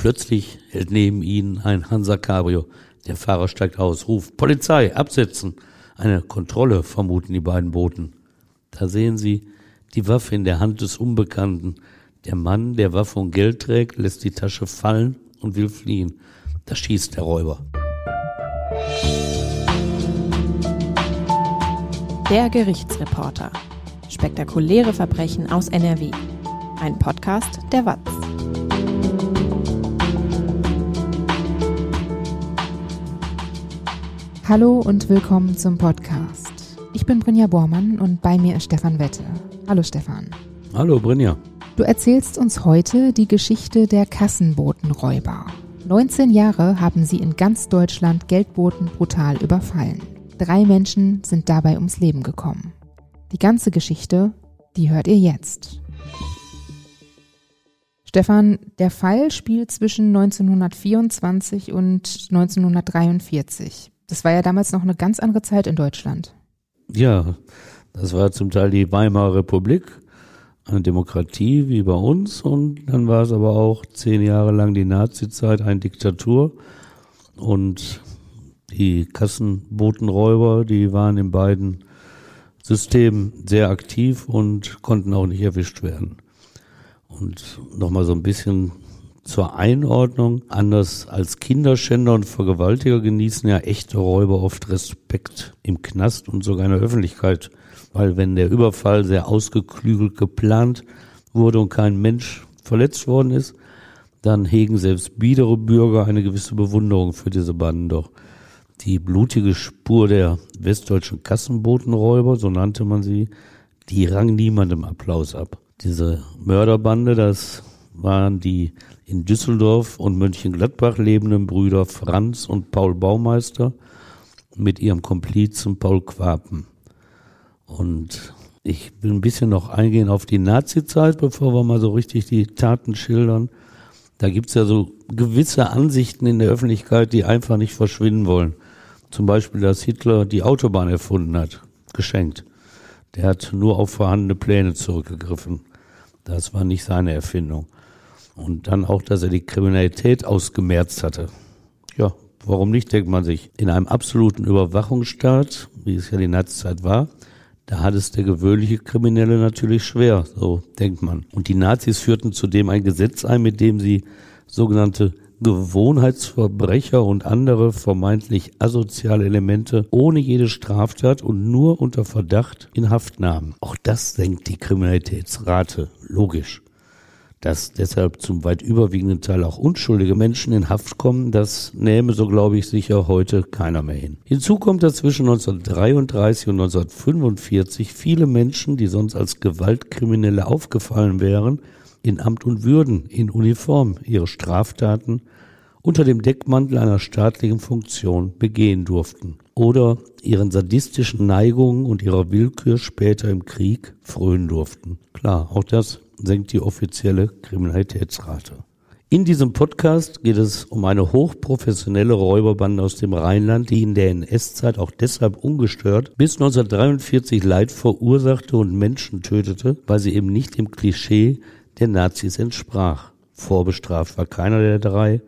Plötzlich hält neben ihnen ein Hansa Cabrio. Der Fahrer steigt aus, ruft Polizei, absetzen. Eine Kontrolle vermuten die beiden Boten. Da sehen sie die Waffe in der Hand des Unbekannten. Der Mann, der Waffe und Geld trägt, lässt die Tasche fallen und will fliehen. Da schießt der Räuber. Der Gerichtsreporter. Spektakuläre Verbrechen aus NRW. Ein Podcast der WAZ. Hallo und willkommen zum Podcast. Ich bin Brinja Bormann und bei mir ist Stefan Wette. Hallo Stefan. Hallo Brinja. Du erzählst uns heute die Geschichte der Kassenbotenräuber. 19 Jahre haben sie in ganz Deutschland Geldboten brutal überfallen. Drei Menschen sind dabei ums Leben gekommen. Die ganze Geschichte, die hört ihr jetzt. Stefan, der Fall spielt zwischen 1924 und 1943. Das war ja damals noch eine ganz andere Zeit in Deutschland. Ja, das war zum Teil die Weimarer Republik, eine Demokratie wie bei uns und dann war es aber auch zehn Jahre lang die Nazizeit, eine Diktatur und die Kassenbotenräuber, die waren in beiden Systemen sehr aktiv und konnten auch nicht erwischt werden. Und nochmal so ein bisschen zur Einordnung. Anders als Kinderschänder und Vergewaltiger genießen ja echte Räuber oft Respekt im Knast und sogar in der Öffentlichkeit. Weil wenn der Überfall sehr ausgeklügelt geplant wurde und kein Mensch verletzt worden ist, dann hegen selbst biedere Bürger eine gewisse Bewunderung für diese Banden doch die blutige Spur der westdeutschen Kassenbotenräuber, so nannte man sie, die rang niemandem Applaus ab. Diese Mörderbande, das waren die in Düsseldorf und Mönchengladbach lebenden Brüder Franz und Paul Baumeister mit ihrem Komplizen Paul Quapen. Und ich will ein bisschen noch eingehen auf die Nazizeit, bevor wir mal so richtig die Taten schildern. Da gibt's ja so gewisse Ansichten in der Öffentlichkeit, die einfach nicht verschwinden wollen. Zum Beispiel, dass Hitler die Autobahn erfunden hat, geschenkt. Der hat nur auf vorhandene Pläne zurückgegriffen. Das war nicht seine Erfindung. Und dann auch, dass er die Kriminalität ausgemerzt hatte. Ja, warum nicht, denkt man sich. In einem absoluten Überwachungsstaat, wie es ja die Nazizeit war, da hat es der gewöhnliche Kriminelle natürlich schwer, so denkt man. Und die Nazis führten zudem ein Gesetz ein, mit dem sie sogenannte Gewohnheitsverbrecher und andere vermeintlich asoziale Elemente ohne jede Straftat und nur unter Verdacht in Haft nahmen. Auch das senkt die Kriminalitätsrate, logisch. Dass deshalb zum weit überwiegenden Teil auch unschuldige Menschen in Haft kommen, das nähme, so glaube ich, sicher heute keiner mehr hin. Hinzu kommt, dass zwischen 1933 und 1945 viele Menschen, die sonst als Gewaltkriminelle aufgefallen wären, in Amt und Würden, in Uniform ihre Straftaten unter dem Deckmantel einer staatlichen Funktion begehen durften oder ihren sadistischen Neigungen und ihrer Willkür später im Krieg frönen durften. Klar, auch das senkt die offizielle Kriminalitätsrate. In diesem Podcast geht es um eine hochprofessionelle Räuberbande aus dem Rheinland, die in der NS-Zeit auch deshalb ungestört bis 1943 Leid verursachte und Menschen tötete, weil sie eben nicht dem Klischee der Nazis entsprach. Vorbestraft war keiner der drei,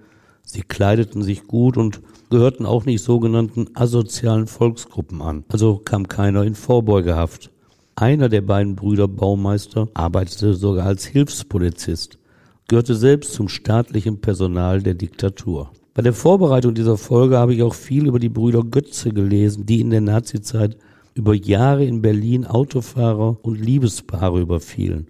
Sie kleideten sich gut und gehörten auch nicht sogenannten asozialen Volksgruppen an. Also kam keiner in Vorbeugehaft. Einer der beiden Brüder Baumeister arbeitete sogar als Hilfspolizist, gehörte selbst zum staatlichen Personal der Diktatur. Bei der Vorbereitung dieser Folge habe ich auch viel über die Brüder Götze gelesen, die in der Nazizeit über Jahre in Berlin Autofahrer und Liebespaare überfielen.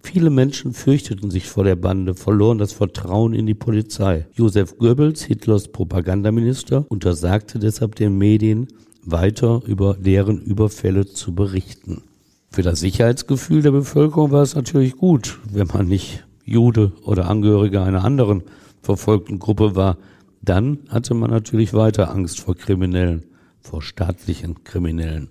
Viele Menschen fürchteten sich vor der Bande, verloren das Vertrauen in die Polizei. Josef Goebbels, Hitlers Propagandaminister, untersagte deshalb den Medien, weiter über deren Überfälle zu berichten. Für das Sicherheitsgefühl der Bevölkerung war es natürlich gut, wenn man nicht Jude oder Angehöriger einer anderen verfolgten Gruppe war. Dann hatte man natürlich weiter Angst vor Kriminellen, vor staatlichen Kriminellen.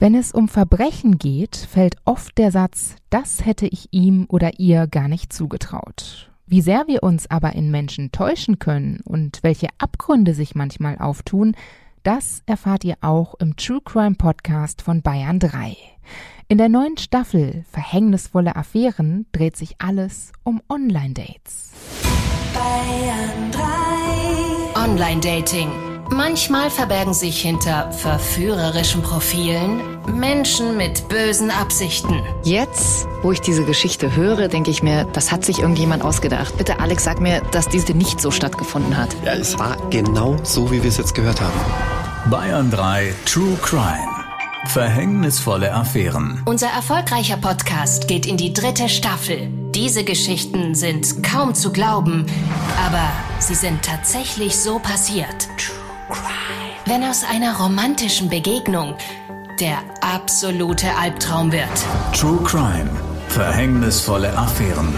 Wenn es um Verbrechen geht, fällt oft der Satz, das hätte ich ihm oder ihr gar nicht zugetraut. Wie sehr wir uns aber in Menschen täuschen können und welche Abgründe sich manchmal auftun, das erfahrt ihr auch im True Crime Podcast von Bayern 3. In der neuen Staffel Verhängnisvolle Affären dreht sich alles um Online-Dates. Bayern 3. Online-Dating. Manchmal verbergen sich hinter verführerischen Profilen Menschen mit bösen Absichten. Jetzt, wo ich diese Geschichte höre, denke ich mir, das hat sich irgendjemand ausgedacht. Bitte, Alex, sag mir, dass diese nicht so stattgefunden hat. Ja, es war genau so, wie wir es jetzt gehört haben. Bayern 3 True Crime. Verhängnisvolle Affären. Unser erfolgreicher Podcast geht in die dritte Staffel. Diese Geschichten sind kaum zu glauben, aber sie sind tatsächlich so passiert. Wenn aus einer romantischen Begegnung der absolute Albtraum wird. True Crime. Verhängnisvolle Affären.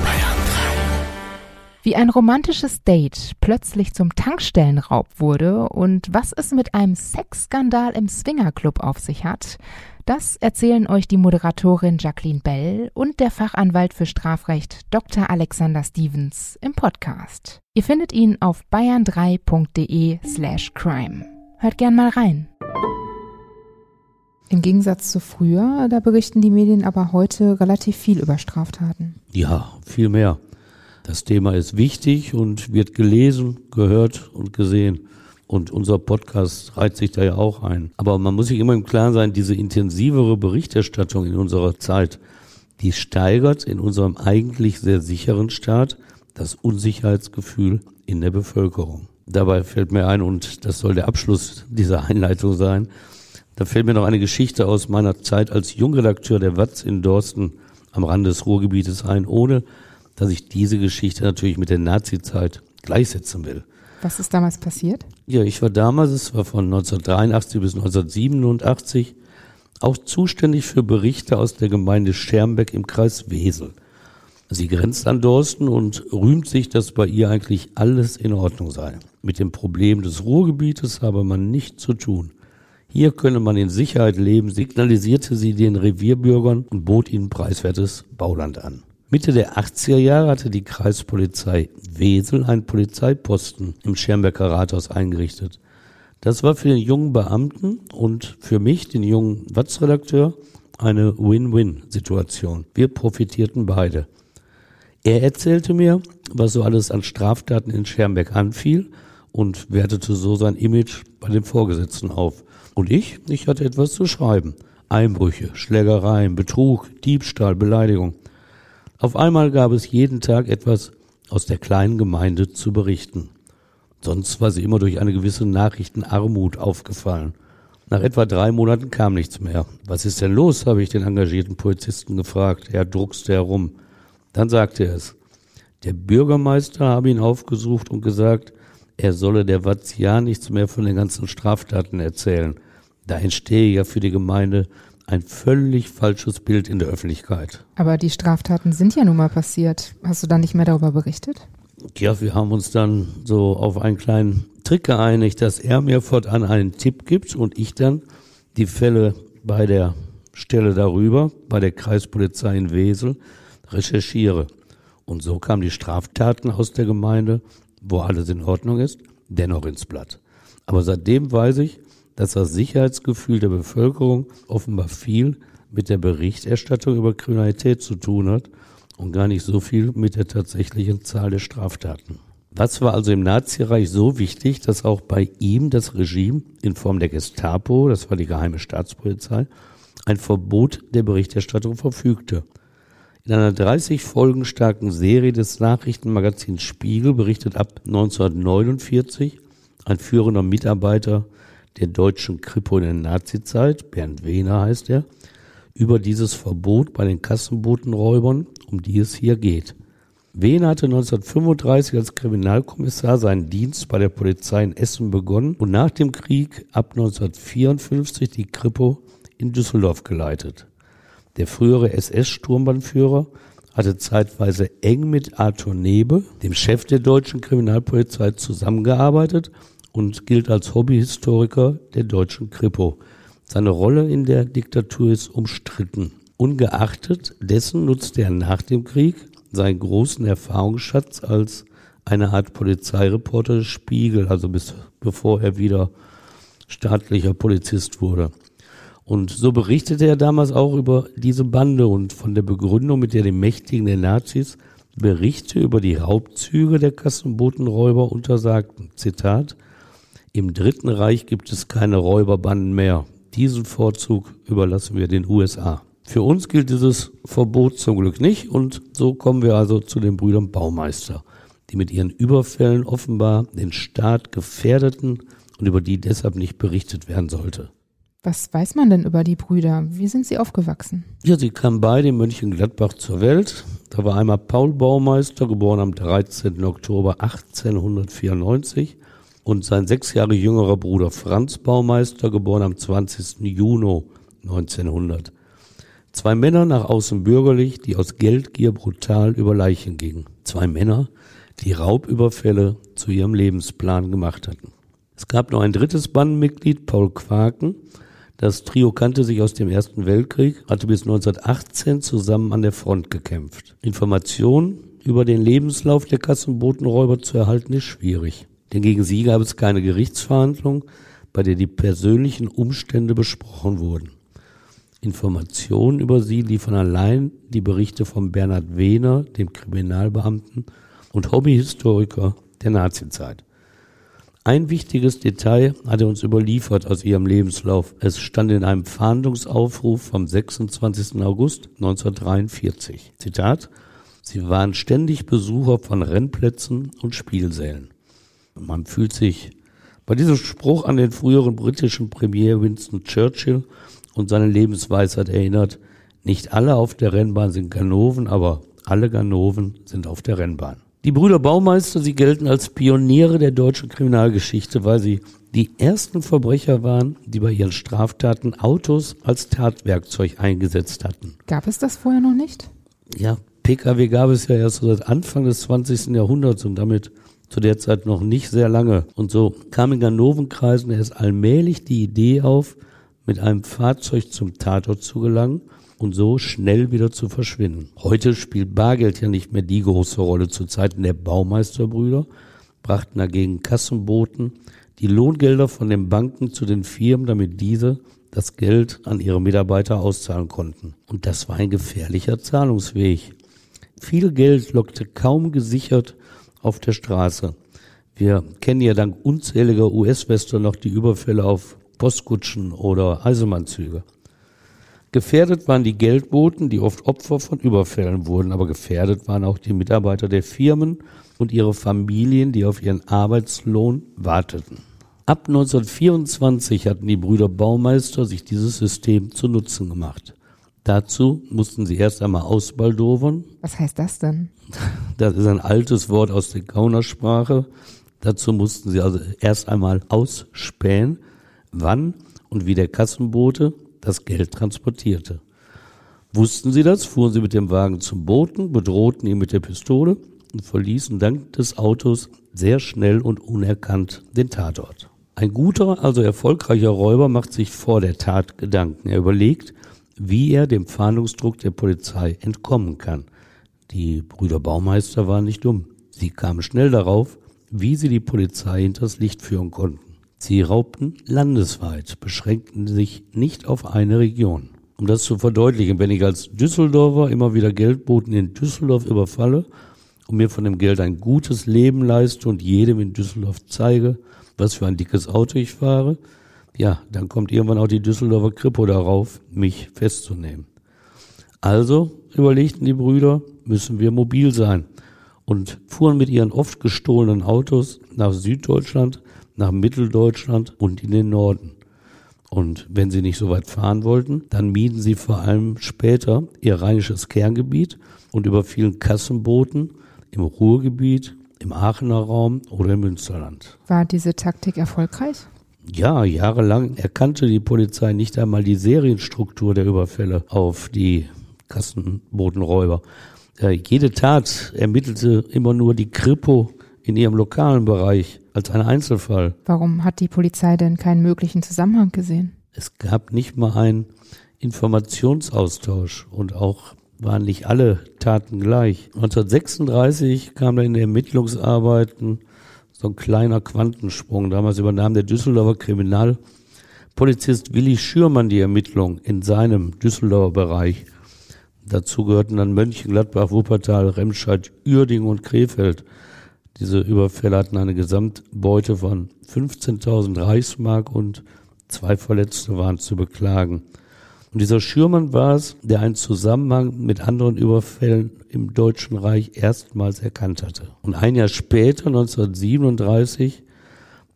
Wie ein romantisches Date plötzlich zum Tankstellenraub wurde und was es mit einem Sexskandal im Swingerclub auf sich hat, das erzählen euch die Moderatorin Jacqueline Bell und der Fachanwalt für Strafrecht Dr. Alexander Stevens im Podcast. Ihr findet ihn auf bayern3.de slash crime. Hört gern mal rein. Im Gegensatz zu früher, da berichten die Medien aber heute relativ viel über Straftaten. Ja, viel mehr. Das Thema ist wichtig und wird gelesen, gehört und gesehen. Und unser Podcast reiht sich da ja auch ein. Aber man muss sich immer im Klaren sein, diese intensivere Berichterstattung in unserer Zeit, die steigert in unserem eigentlich sehr sicheren Staat das Unsicherheitsgefühl in der Bevölkerung. Dabei fällt mir ein, und das soll der Abschluss dieser Einleitung sein, da fällt mir noch eine Geschichte aus meiner Zeit als Jungredakteur der Watz in Dorsten am Rande des Ruhrgebietes ein, ohne dass ich diese Geschichte natürlich mit der Nazi-Zeit gleichsetzen will. Was ist damals passiert? Ja, ich war damals, es war von 1983 bis 1987, auch zuständig für Berichte aus der Gemeinde Schermbeck im Kreis Wesel. Sie grenzt an Dorsten und rühmt sich, dass bei ihr eigentlich alles in Ordnung sei. Mit dem Problem des Ruhrgebietes habe man nichts zu tun. Hier könne man in Sicherheit leben, signalisierte sie den Revierbürgern und bot ihnen preiswertes Bauland an. Mitte der 80er Jahre hatte die Kreispolizei Wesel einen Polizeiposten im Schermbecker Rathaus eingerichtet. Das war für den jungen Beamten und für mich, den jungen Watz-Redakteur, eine Win-Win-Situation. Wir profitierten beide. Er erzählte mir, was so alles an Straftaten in Schermbeck anfiel und wertete so sein Image bei den Vorgesetzten auf. Und ich, ich hatte etwas zu schreiben. Einbrüche, Schlägereien, Betrug, Diebstahl, Beleidigung. Auf einmal gab es jeden Tag etwas aus der kleinen Gemeinde zu berichten. Sonst war sie immer durch eine gewisse Nachrichtenarmut aufgefallen. Nach etwa drei Monaten kam nichts mehr. Was ist denn los? habe ich den engagierten Polizisten gefragt. Er druckste herum. Dann sagte er es. Der Bürgermeister habe ihn aufgesucht und gesagt, er solle der ja nichts mehr von den ganzen Straftaten erzählen. Da entstehe ja für die Gemeinde ein völlig falsches Bild in der Öffentlichkeit. Aber die Straftaten sind ja nun mal passiert. Hast du dann nicht mehr darüber berichtet? Ja, wir haben uns dann so auf einen kleinen Trick geeinigt, dass er mir fortan einen Tipp gibt und ich dann die Fälle bei der Stelle darüber, bei der Kreispolizei in Wesel, recherchiere. Und so kamen die Straftaten aus der Gemeinde, wo alles in Ordnung ist, dennoch ins Blatt. Aber seitdem weiß ich, dass das Sicherheitsgefühl der Bevölkerung offenbar viel mit der Berichterstattung über Kriminalität zu tun hat und gar nicht so viel mit der tatsächlichen Zahl der Straftaten. Was war also im Nazireich so wichtig, dass auch bei ihm das Regime in Form der Gestapo, das war die geheime Staatspolizei, ein Verbot der Berichterstattung verfügte. In einer 30 Folgen starken Serie des Nachrichtenmagazins Spiegel berichtet ab 1949 ein führender Mitarbeiter der deutschen Kripo in der Nazizeit, Bernd Wehner heißt er, über dieses Verbot bei den Kassenbotenräubern, um die es hier geht. Wehner hatte 1935 als Kriminalkommissar seinen Dienst bei der Polizei in Essen begonnen und nach dem Krieg ab 1954 die Kripo in Düsseldorf geleitet. Der frühere SS-Sturmbannführer hatte zeitweise eng mit Arthur Nebe, dem Chef der deutschen Kriminalpolizei, zusammengearbeitet und gilt als Hobbyhistoriker der deutschen Kripo. Seine Rolle in der Diktatur ist umstritten. Ungeachtet dessen nutzte er nach dem Krieg seinen großen Erfahrungsschatz als eine Art Polizeireporter des Spiegel, also bis bevor er wieder staatlicher Polizist wurde. Und so berichtete er damals auch über diese Bande und von der Begründung, mit der die Mächtigen der Nazis Berichte über die Raubzüge der Kassenbotenräuber untersagten. Zitat, im Dritten Reich gibt es keine Räuberbanden mehr. Diesen Vorzug überlassen wir den USA. Für uns gilt dieses Verbot zum Glück nicht und so kommen wir also zu den Brüdern Baumeister, die mit ihren Überfällen offenbar den Staat gefährdeten und über die deshalb nicht berichtet werden sollte. Was weiß man denn über die Brüder? Wie sind sie aufgewachsen? Ja, sie kamen beide in Mönchengladbach zur Welt. Da war einmal Paul Baumeister, geboren am 13. Oktober 1894 und sein sechs Jahre jüngerer Bruder Franz Baumeister, geboren am 20. Juni 1900. Zwei Männer nach außen bürgerlich, die aus Geldgier brutal über Leichen gingen. Zwei Männer, die Raubüberfälle zu ihrem Lebensplan gemacht hatten. Es gab noch ein drittes Bandenmitglied, Paul Quaken, das Trio kannte sich aus dem Ersten Weltkrieg, hatte bis 1918 zusammen an der Front gekämpft. Informationen über den Lebenslauf der Kassenbotenräuber zu erhalten ist schwierig. Denn gegen sie gab es keine Gerichtsverhandlung, bei der die persönlichen Umstände besprochen wurden. Informationen über sie liefern allein die Berichte von Bernhard Wehner, dem Kriminalbeamten und Hobbyhistoriker der Nazizeit. Ein wichtiges Detail hat er uns überliefert aus ihrem Lebenslauf. Es stand in einem Fahndungsaufruf vom 26. August 1943. Zitat, Sie waren ständig Besucher von Rennplätzen und Spielsälen. Man fühlt sich bei diesem Spruch an den früheren britischen Premier Winston Churchill und seine Lebensweisheit erinnert, nicht alle auf der Rennbahn sind Ganoven, aber alle Ganoven sind auf der Rennbahn. Die Brüder Baumeister, sie gelten als Pioniere der deutschen Kriminalgeschichte, weil sie die ersten Verbrecher waren, die bei ihren Straftaten Autos als Tatwerkzeug eingesetzt hatten. Gab es das vorher noch nicht? Ja, Pkw gab es ja erst seit Anfang des 20. Jahrhunderts und damit zu der Zeit noch nicht sehr lange. Und so kam in Ganovenkreisen erst allmählich die Idee auf, mit einem Fahrzeug zum Tatort zu gelangen und so schnell wieder zu verschwinden. Heute spielt Bargeld ja nicht mehr die große Rolle. Zu Zeiten der Baumeisterbrüder brachten dagegen Kassenboten die Lohngelder von den Banken zu den Firmen, damit diese das Geld an ihre Mitarbeiter auszahlen konnten. Und das war ein gefährlicher Zahlungsweg. Viel Geld lockte kaum gesichert auf der Straße. Wir kennen ja dank unzähliger US-Western noch die Überfälle auf Postkutschen oder Eisenbahnzüge. Gefährdet waren die Geldboten, die oft Opfer von Überfällen wurden, aber gefährdet waren auch die Mitarbeiter der Firmen und ihre Familien, die auf ihren Arbeitslohn warteten. Ab 1924 hatten die Brüder Baumeister sich dieses System zu Nutzen gemacht. Dazu mussten sie erst einmal ausbaldowern. Was heißt das denn? Das ist ein altes Wort aus der Gaunersprache. Dazu mussten sie also erst einmal ausspähen, wann und wie der Kassenbote das Geld transportierte. Wussten sie das, fuhren sie mit dem Wagen zum Boten, bedrohten ihn mit der Pistole und verließen dank des Autos sehr schnell und unerkannt den Tatort. Ein guter, also erfolgreicher Räuber macht sich vor der Tat Gedanken. Er überlegt, wie er dem Fahndungsdruck der Polizei entkommen kann. Die Brüder Baumeister waren nicht dumm. Sie kamen schnell darauf, wie sie die Polizei hinters Licht führen konnten. Sie raubten landesweit, beschränkten sich nicht auf eine Region. Um das zu verdeutlichen, wenn ich als Düsseldorfer immer wieder Geldboten in Düsseldorf überfalle und mir von dem Geld ein gutes Leben leiste und jedem in Düsseldorf zeige, was für ein dickes Auto ich fahre, ja, dann kommt irgendwann auch die Düsseldorfer Kripo darauf, mich festzunehmen. Also überlegten die Brüder, müssen wir mobil sein und fuhren mit ihren oft gestohlenen Autos nach Süddeutschland nach Mitteldeutschland und in den Norden. Und wenn sie nicht so weit fahren wollten, dann mieden sie vor allem später ihr rheinisches Kerngebiet und überfielen Kassenboten im Ruhrgebiet, im Aachener Raum oder im Münsterland. War diese Taktik erfolgreich? Ja, jahrelang erkannte die Polizei nicht einmal die Serienstruktur der Überfälle auf die Kassenbotenräuber. Äh, jede Tat ermittelte immer nur die Kripo in ihrem lokalen Bereich als ein Einzelfall. Warum hat die Polizei denn keinen möglichen Zusammenhang gesehen? Es gab nicht mal einen Informationsaustausch und auch waren nicht alle Taten gleich. 1936 kam da in den Ermittlungsarbeiten so ein kleiner Quantensprung. Damals übernahm der Düsseldorfer Polizist Willi Schürmann die Ermittlung in seinem Düsseldorfer Bereich. Dazu gehörten dann Mönchengladbach, Wuppertal, Remscheid, Uerdingen und Krefeld. Diese Überfälle hatten eine Gesamtbeute von 15.000 Reichsmark und zwei Verletzte waren zu beklagen. Und dieser Schürmann war es, der einen Zusammenhang mit anderen Überfällen im Deutschen Reich erstmals erkannt hatte. Und ein Jahr später, 1937,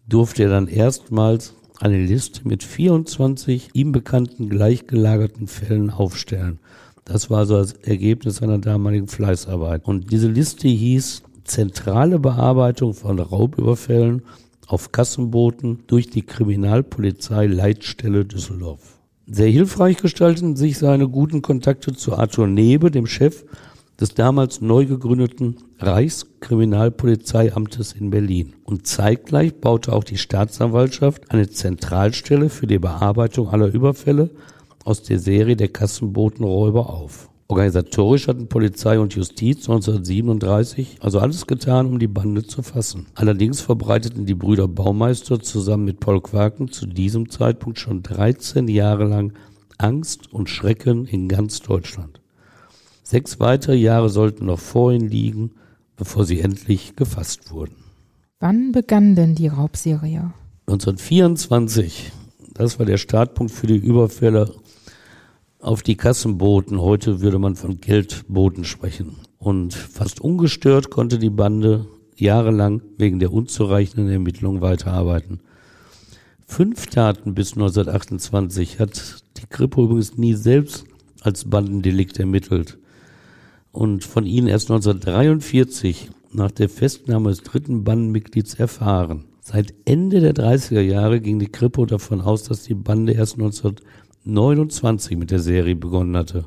durfte er dann erstmals eine Liste mit 24 ihm bekannten gleichgelagerten Fällen aufstellen. Das war so das Ergebnis seiner damaligen Fleißarbeit. Und diese Liste hieß zentrale Bearbeitung von Raubüberfällen auf Kassenbooten durch die Kriminalpolizei Leitstelle Düsseldorf. Sehr hilfreich gestalten sich seine guten Kontakte zu Arthur Nebe, dem Chef des damals neu gegründeten Reichskriminalpolizeiamtes in Berlin. Und zeitgleich baute auch die Staatsanwaltschaft eine Zentralstelle für die Bearbeitung aller Überfälle aus der Serie der Kassenbotenräuber auf. Organisatorisch hatten Polizei und Justiz 1937 also alles getan, um die Bande zu fassen. Allerdings verbreiteten die Brüder Baumeister zusammen mit Paul Quaken zu diesem Zeitpunkt schon 13 Jahre lang Angst und Schrecken in ganz Deutschland. Sechs weitere Jahre sollten noch vor ihnen liegen, bevor sie endlich gefasst wurden. Wann begann denn die Raubserie? 1924, das war der Startpunkt für die Überfälle auf die Kassenboten. Heute würde man von Geldboten sprechen. Und fast ungestört konnte die Bande jahrelang wegen der unzureichenden Ermittlungen weiterarbeiten. Fünf Taten bis 1928 hat die Kripo übrigens nie selbst als Bandendelikt ermittelt und von ihnen erst 1943 nach der Festnahme des dritten Bandenmitglieds erfahren. Seit Ende der 30er Jahre ging die Kripo davon aus, dass die Bande erst 1929 mit der Serie begonnen hatte.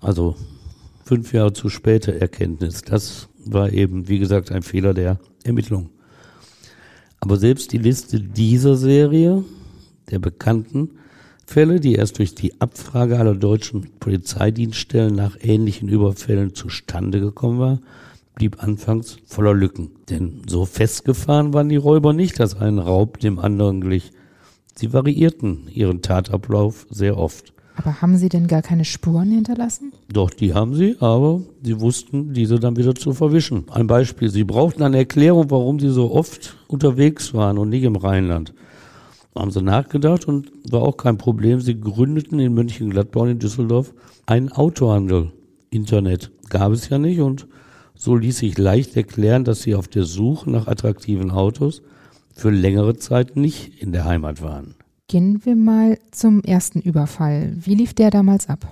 Also fünf Jahre zu später Erkenntnis. Das war eben, wie gesagt, ein Fehler der Ermittlung. Aber selbst die Liste dieser Serie, der bekannten, Fälle, die erst durch die Abfrage aller deutschen Polizeidienststellen nach ähnlichen Überfällen zustande gekommen war, blieb anfangs voller Lücken. Denn so festgefahren waren die Räuber nicht, dass ein Raub dem anderen glich. Sie variierten ihren Tatablauf sehr oft. Aber haben Sie denn gar keine Spuren hinterlassen? Doch, die haben sie, aber sie wussten, diese dann wieder zu verwischen. Ein Beispiel, sie brauchten eine Erklärung, warum sie so oft unterwegs waren und nicht im Rheinland haben sie nachgedacht und war auch kein Problem. Sie gründeten in Mönchengladbach und in Düsseldorf einen Autohandel. Internet gab es ja nicht und so ließ sich leicht erklären, dass sie auf der Suche nach attraktiven Autos für längere Zeit nicht in der Heimat waren. Gehen wir mal zum ersten Überfall. Wie lief der damals ab?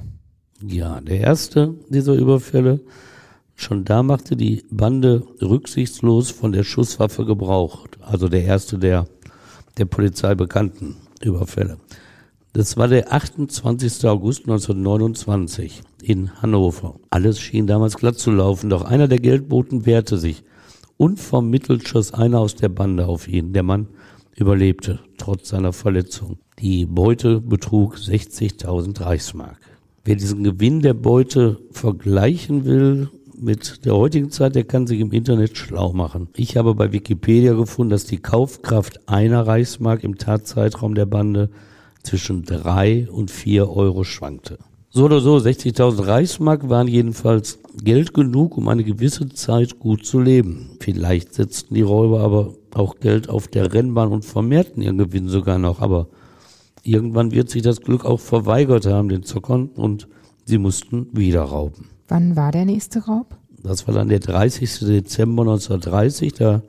Ja, der erste dieser Überfälle, schon da machte die Bande rücksichtslos von der Schusswaffe Gebrauch. Also der erste der der Polizei bekannten Überfälle. Das war der 28. August 1929 in Hannover. Alles schien damals glatt zu laufen, doch einer der Geldboten wehrte sich. Unvermittelt schoss einer aus der Bande auf ihn. Der Mann überlebte, trotz seiner Verletzung. Die Beute betrug 60.000 Reichsmark. Wer diesen Gewinn der Beute vergleichen will, mit der heutigen Zeit, der kann sich im Internet schlau machen. Ich habe bei Wikipedia gefunden, dass die Kaufkraft einer Reichsmark im Tatzeitraum der Bande zwischen drei und vier Euro schwankte. So oder so, 60.000 Reichsmark waren jedenfalls Geld genug, um eine gewisse Zeit gut zu leben. Vielleicht setzten die Räuber aber auch Geld auf der Rennbahn und vermehrten ihren Gewinn sogar noch. Aber irgendwann wird sich das Glück auch verweigert haben, den Zockern, und sie mussten wieder rauben. Wann war der nächste Raub? Das war dann der 30. Dezember 1930. Da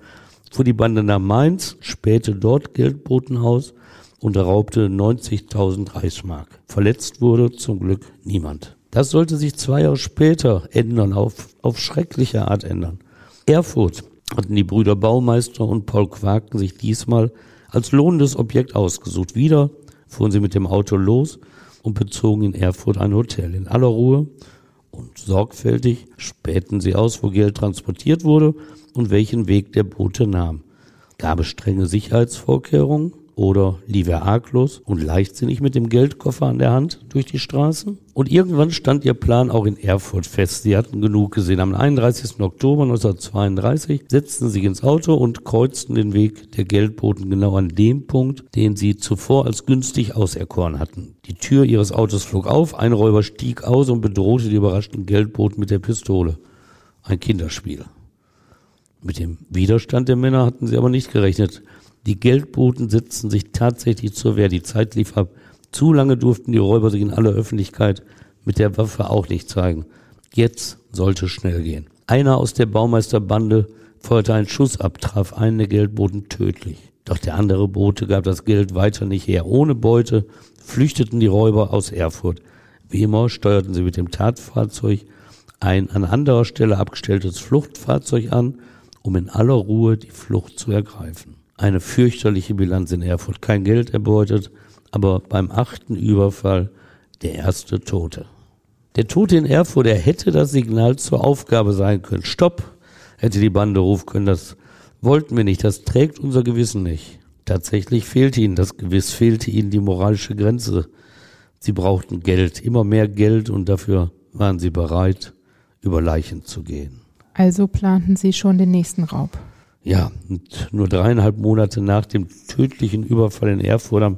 fuhr die Bande nach Mainz, spähte dort Geldbotenhaus und raubte 90.000 Reichsmark. Verletzt wurde zum Glück niemand. Das sollte sich zwei Jahre später ändern, auf, auf schreckliche Art ändern. Erfurt hatten die Brüder Baumeister und Paul Quaken sich diesmal als lohnendes Objekt ausgesucht. Wieder fuhren sie mit dem Auto los und bezogen in Erfurt ein Hotel. In aller Ruhe und sorgfältig spähten sie aus, wo Geld transportiert wurde und welchen Weg der Bote nahm. Gab es strenge Sicherheitsvorkehrungen? Oder lief er arglos und leichtsinnig mit dem Geldkoffer an der Hand durch die Straßen? Und irgendwann stand ihr Plan auch in Erfurt fest. Sie hatten genug gesehen. Am 31. Oktober 1932 setzten sie ins Auto und kreuzten den Weg der Geldboten genau an dem Punkt, den sie zuvor als günstig auserkoren hatten. Die Tür ihres Autos flog auf, ein Räuber stieg aus und bedrohte die überraschten Geldboten mit der Pistole. Ein Kinderspiel. Mit dem Widerstand der Männer hatten sie aber nicht gerechnet. Die Geldboten setzten sich tatsächlich zur Wehr. Die Zeit lief ab. Zu lange durften die Räuber sich in aller Öffentlichkeit mit der Waffe auch nicht zeigen. Jetzt sollte schnell gehen. Einer aus der Baumeisterbande feuerte einen Schuss ab, traf einen der Geldboten tödlich. Doch der andere Bote gab das Geld weiter nicht her. Ohne Beute flüchteten die Räuber aus Erfurt. Wie immer steuerten sie mit dem Tatfahrzeug ein an anderer Stelle abgestelltes Fluchtfahrzeug an, um in aller Ruhe die Flucht zu ergreifen eine fürchterliche Bilanz in Erfurt. Kein Geld erbeutet, aber beim achten Überfall der erste Tote. Der Tote in Erfurt, er hätte das Signal zur Aufgabe sein können. Stopp, hätte die Bande rufen können. Das wollten wir nicht. Das trägt unser Gewissen nicht. Tatsächlich fehlte ihnen das Gewiss, fehlte ihnen die moralische Grenze. Sie brauchten Geld, immer mehr Geld und dafür waren sie bereit, über Leichen zu gehen. Also planten sie schon den nächsten Raub. Ja, nur dreieinhalb Monate nach dem tödlichen Überfall in Erfurt am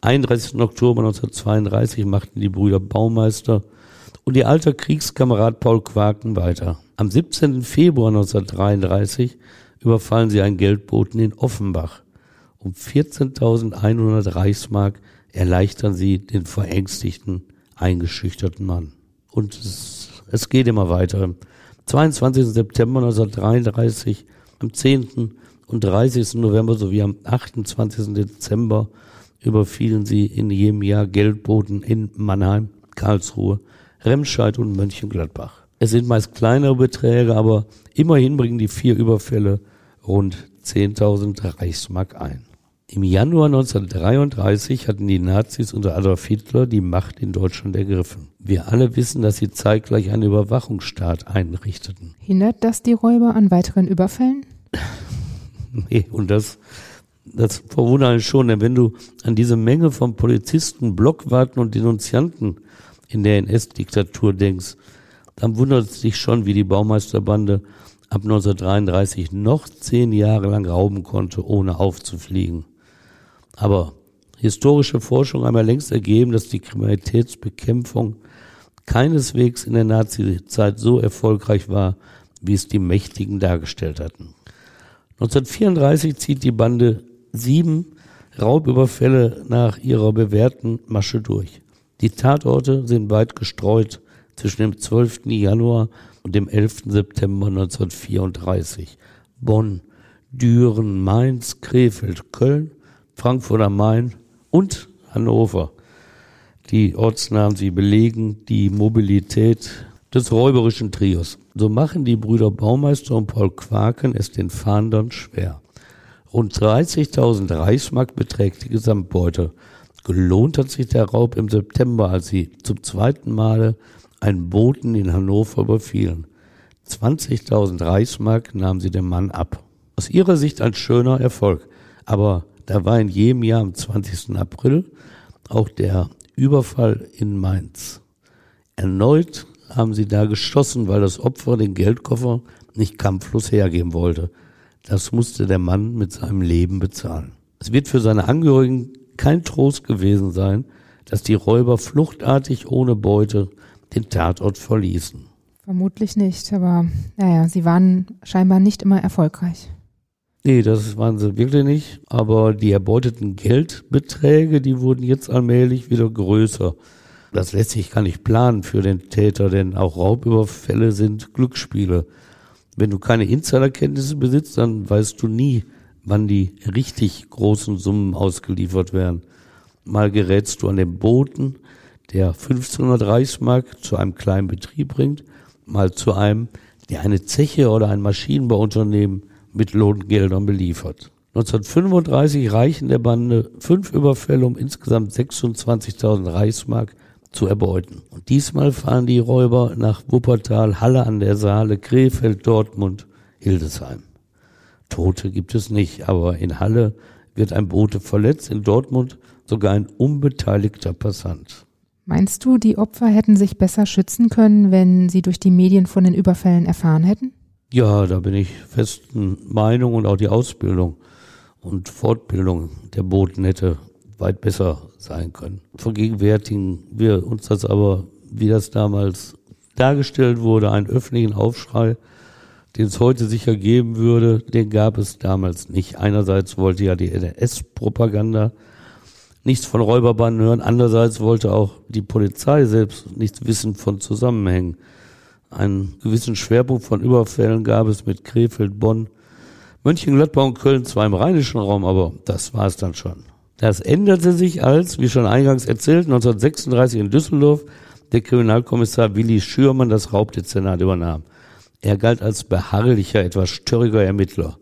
31. Oktober 1932 machten die Brüder Baumeister und ihr alter Kriegskamerad Paul Quaken weiter. Am 17. Februar 1933 überfallen sie einen Geldboten in Offenbach. Um 14.100 Reichsmark erleichtern sie den verängstigten, eingeschüchterten Mann. Und es, es geht immer weiter. Am 22. September 1933 am 10. und 30. November sowie am 28. Dezember überfielen sie in jedem Jahr Geldboten in Mannheim, Karlsruhe, Remscheid und Mönchengladbach. Es sind meist kleinere Beträge, aber immerhin bringen die vier Überfälle rund 10.000 Reichsmark ein. Im Januar 1933 hatten die Nazis unter Adolf Hitler die Macht in Deutschland ergriffen. Wir alle wissen, dass sie zeitgleich einen Überwachungsstaat einrichteten. Hindert das die Räuber an weiteren Überfällen? nee, und das, das verwundert einen schon, denn wenn du an diese Menge von Polizisten, Blockwarten und Denunzianten in der NS-Diktatur denkst, dann wundert es dich schon, wie die Baumeisterbande ab 1933 noch zehn Jahre lang rauben konnte, ohne aufzufliegen. Aber historische Forschung ja längst ergeben, dass die Kriminalitätsbekämpfung keineswegs in der Nazi-Zeit so erfolgreich war, wie es die Mächtigen dargestellt hatten. 1934 zieht die Bande sieben Raubüberfälle nach ihrer bewährten Masche durch. Die Tatorte sind weit gestreut zwischen dem 12. Januar und dem 11. September 1934. Bonn, Düren, Mainz, Krefeld, Köln, Frankfurt am Main und Hannover. Die Ortsnamen, sie belegen die Mobilität des räuberischen Trios. So machen die Brüder Baumeister und Paul Quaken es den Fahndern schwer. Rund 30.000 Reichsmark beträgt die Gesamtbeute. Gelohnt hat sich der Raub im September, als sie zum zweiten Male einen Boten in Hannover überfielen. 20.000 Reichsmark nahmen sie dem Mann ab. Aus ihrer Sicht ein schöner Erfolg. Aber da war in jedem Jahr am 20. April auch der Überfall in Mainz. Erneut haben sie da geschossen, weil das Opfer den Geldkoffer nicht kampflos hergeben wollte. Das musste der Mann mit seinem Leben bezahlen. Es wird für seine Angehörigen kein Trost gewesen sein, dass die Räuber fluchtartig ohne Beute den Tatort verließen. Vermutlich nicht, aber naja, sie waren scheinbar nicht immer erfolgreich. Nee, das waren sie wirklich nicht. Aber die erbeuteten Geldbeträge, die wurden jetzt allmählich wieder größer. Das lässt sich gar nicht planen für den Täter, denn auch Raubüberfälle sind Glücksspiele. Wenn du keine Insiderkenntnisse besitzt, dann weißt du nie, wann die richtig großen Summen ausgeliefert werden. Mal gerätst du an den Boten, der 1500 Reichsmark zu einem kleinen Betrieb bringt, mal zu einem, der eine Zeche oder ein Maschinenbauunternehmen mit Lohngeldern beliefert. 1935 reichen der Bande fünf Überfälle um insgesamt 26.000 Reichsmark zu erbeuten. Und diesmal fahren die Räuber nach Wuppertal, Halle an der Saale, Krefeld, Dortmund, Hildesheim. Tote gibt es nicht, aber in Halle wird ein Bote verletzt, in Dortmund sogar ein unbeteiligter Passant. Meinst du, die Opfer hätten sich besser schützen können, wenn sie durch die Medien von den Überfällen erfahren hätten? Ja, da bin ich festen Meinung und auch die Ausbildung und Fortbildung der Boten hätte weit besser sein können. Vergegenwärtigen wir uns das aber, wie das damals dargestellt wurde, einen öffentlichen Aufschrei, den es heute sicher geben würde, den gab es damals nicht. Einerseits wollte ja die NS-Propaganda nichts von Räuberbanden hören, andererseits wollte auch die Polizei selbst nichts wissen von Zusammenhängen. Einen gewissen Schwerpunkt von Überfällen gab es mit Krefeld, Bonn, Mönchengladbach und Köln zwar im rheinischen Raum, aber das war es dann schon. Das änderte sich als, wie schon eingangs erzählt, 1936 in Düsseldorf der Kriminalkommissar Willi Schürmann das Raubdezernat übernahm. Er galt als beharrlicher, etwas störriger Ermittler.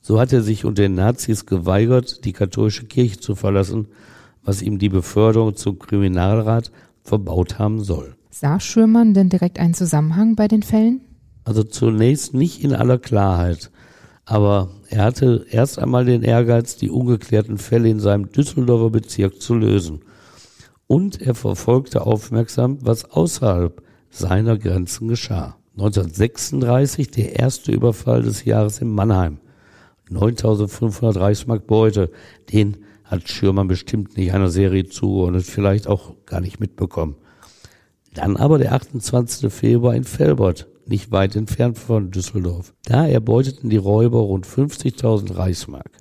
So hat er sich unter den Nazis geweigert, die katholische Kirche zu verlassen, was ihm die Beförderung zum Kriminalrat verbaut haben soll. Sah Schürmann denn direkt einen Zusammenhang bei den Fällen? Also zunächst nicht in aller Klarheit. Aber er hatte erst einmal den Ehrgeiz, die ungeklärten Fälle in seinem Düsseldorfer Bezirk zu lösen. Und er verfolgte aufmerksam, was außerhalb seiner Grenzen geschah. 1936 der erste Überfall des Jahres in Mannheim. 9500 Reichsmark Beute. Den hat Schürmann bestimmt nicht einer Serie zugeordnet, vielleicht auch gar nicht mitbekommen. Dann aber der 28. Februar in Felbert nicht weit entfernt von Düsseldorf. Da erbeuteten die Räuber rund 50.000 Reichsmark.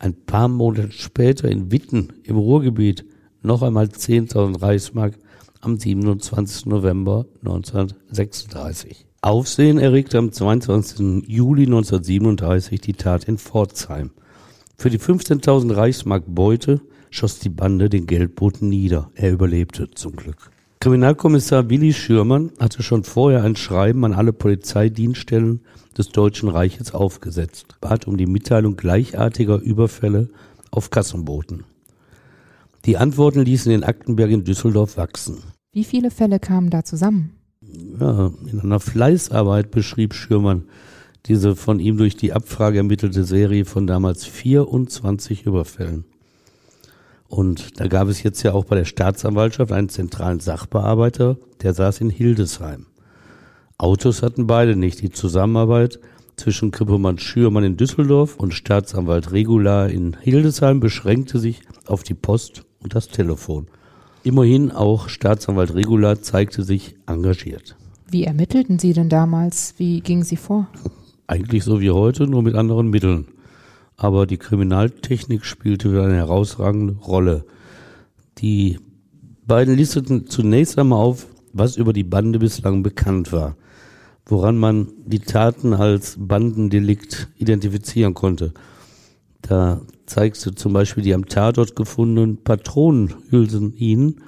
Ein paar Monate später in Witten im Ruhrgebiet noch einmal 10.000 Reichsmark am 27. November 1936. Aufsehen erregte am 22. Juli 1937 die Tat in Pforzheim. Für die 15.000 Reichsmark Beute schoss die Bande den Geldboten nieder. Er überlebte zum Glück. Kriminalkommissar Willi Schürmann hatte schon vorher ein Schreiben an alle Polizeidienststellen des Deutschen Reiches aufgesetzt, bat um die Mitteilung gleichartiger Überfälle auf Kassenboten. Die Antworten ließen den Aktenberg in Düsseldorf wachsen. Wie viele Fälle kamen da zusammen? Ja, in einer Fleißarbeit beschrieb Schürmann diese von ihm durch die Abfrage ermittelte Serie von damals 24 Überfällen. Und da gab es jetzt ja auch bei der Staatsanwaltschaft einen zentralen Sachbearbeiter, der saß in Hildesheim. Autos hatten beide nicht. Die Zusammenarbeit zwischen Krippemann Schürmann in Düsseldorf und Staatsanwalt Regular in Hildesheim beschränkte sich auf die Post und das Telefon. Immerhin auch Staatsanwalt Regular zeigte sich engagiert. Wie ermittelten Sie denn damals? Wie gingen Sie vor? Eigentlich so wie heute, nur mit anderen Mitteln aber die Kriminaltechnik spielte wieder eine herausragende Rolle. Die beiden listeten zunächst einmal auf, was über die Bande bislang bekannt war, woran man die Taten als Bandendelikt identifizieren konnte. Da zeigte zum Beispiel die am Tatort gefundenen Patronenhülsen ihnen,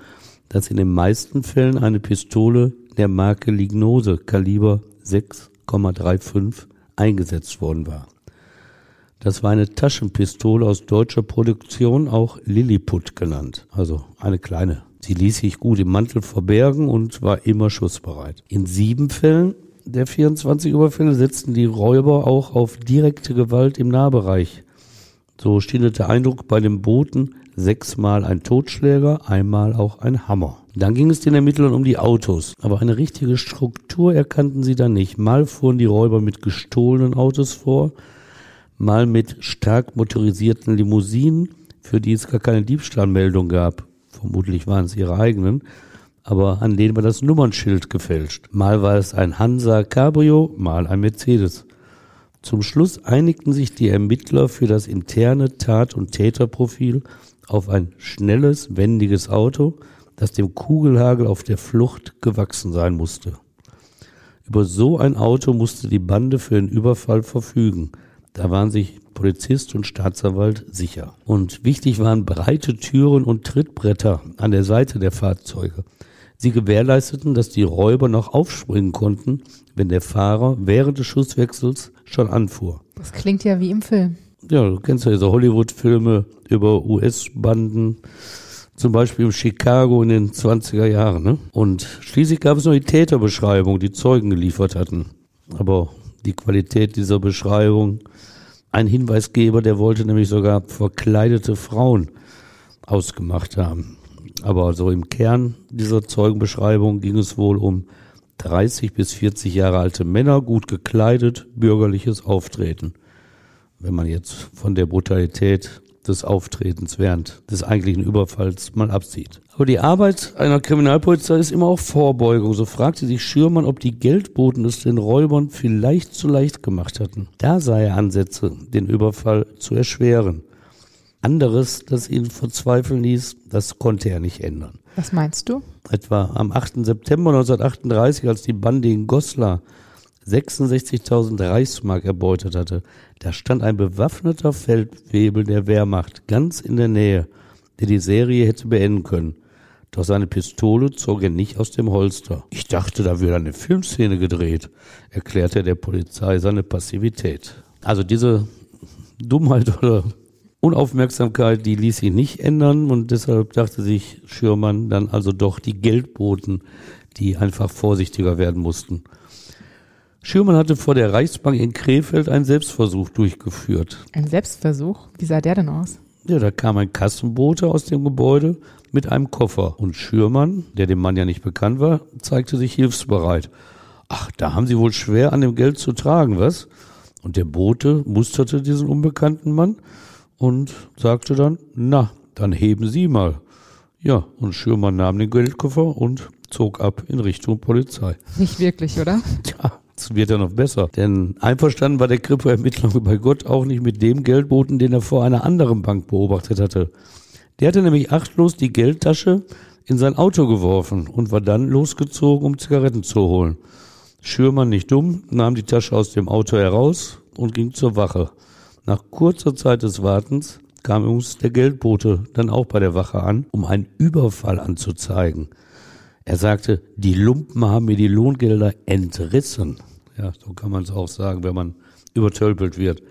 dass in den meisten Fällen eine Pistole der Marke Lignose Kaliber 6,35 eingesetzt worden war. Das war eine Taschenpistole aus deutscher Produktion, auch Lilliput genannt. Also eine kleine. Sie ließ sich gut im Mantel verbergen und war immer schussbereit. In sieben Fällen der 24 Überfälle setzten die Räuber auch auf direkte Gewalt im Nahbereich. So stindet der Eindruck bei dem Boten sechsmal ein Totschläger, einmal auch ein Hammer. Dann ging es den Ermittlern um die Autos, aber eine richtige Struktur erkannten sie dann nicht. Mal fuhren die Räuber mit gestohlenen Autos vor, mal mit stark motorisierten Limousinen, für die es gar keine Diebstahlmeldung gab. Vermutlich waren es ihre eigenen, aber an denen war das Nummernschild gefälscht. Mal war es ein Hansa Cabrio, mal ein Mercedes. Zum Schluss einigten sich die Ermittler für das interne Tat- und Täterprofil auf ein schnelles, wendiges Auto, das dem Kugelhagel auf der Flucht gewachsen sein musste. Über so ein Auto musste die Bande für den Überfall verfügen – da waren sich Polizist und Staatsanwalt sicher. Und wichtig waren breite Türen und Trittbretter an der Seite der Fahrzeuge. Sie gewährleisteten, dass die Räuber noch aufspringen konnten, wenn der Fahrer während des Schusswechsels schon anfuhr. Das klingt ja wie im Film. Ja, du kennst ja diese Hollywood-Filme über US-Banden, zum Beispiel in Chicago in den 20er Jahren. Ne? Und schließlich gab es noch die Täterbeschreibung, die Zeugen geliefert hatten. Aber die Qualität dieser Beschreibung Ein Hinweisgeber, der wollte nämlich sogar verkleidete Frauen ausgemacht haben. Aber so im Kern dieser Zeugenbeschreibung ging es wohl um 30 bis 40 Jahre alte Männer, gut gekleidet, bürgerliches Auftreten. Wenn man jetzt von der Brutalität des Auftretens während des eigentlichen Überfalls mal absieht. Aber die Arbeit einer Kriminalpolizei ist immer auch Vorbeugung. So fragte sich Schürmann, ob die Geldboten es den Räubern vielleicht zu leicht gemacht hatten. Da sah er Ansätze, den Überfall zu erschweren. Anderes, das ihn verzweifeln ließ, das konnte er nicht ändern. Was meinst du? Etwa am 8. September 1938, als die Bande in Goslar 66.000 Reichsmark erbeutet hatte, da stand ein bewaffneter Feldwebel der Wehrmacht ganz in der Nähe, der die Serie hätte beenden können. Doch seine Pistole zog er nicht aus dem Holster. Ich dachte, da würde eine Filmszene gedreht, erklärte der Polizei seine Passivität. Also diese Dummheit oder Unaufmerksamkeit, die ließ sich nicht ändern und deshalb dachte sich Schürmann dann also doch die Geldboten, die einfach vorsichtiger werden mussten. Schürmann hatte vor der Reichsbank in Krefeld einen Selbstversuch durchgeführt. Ein Selbstversuch? Wie sah der denn aus? Ja, da kam ein Kassenbote aus dem Gebäude mit einem Koffer und Schürmann, der dem Mann ja nicht bekannt war, zeigte sich hilfsbereit. Ach, da haben Sie wohl schwer an dem Geld zu tragen, was? Und der Bote musterte diesen unbekannten Mann und sagte dann, na, dann heben Sie mal. Ja, und Schürmann nahm den Geldkoffer und zog ab in Richtung Polizei. Nicht wirklich, oder? Tja, wird ja noch besser. Denn einverstanden war der Kripo-Ermittler bei Gott auch nicht mit dem Geldboten, den er vor einer anderen Bank beobachtet hatte. Der hatte nämlich achtlos die Geldtasche in sein Auto geworfen und war dann losgezogen, um Zigaretten zu holen. Schürmann nicht dumm, nahm die Tasche aus dem Auto heraus und ging zur Wache. Nach kurzer Zeit des Wartens kam uns der Geldbote dann auch bei der Wache an, um einen Überfall anzuzeigen. Er sagte, die Lumpen haben mir die Lohngelder entrissen. Ja, so kann man es auch sagen, wenn man übertölpelt wird.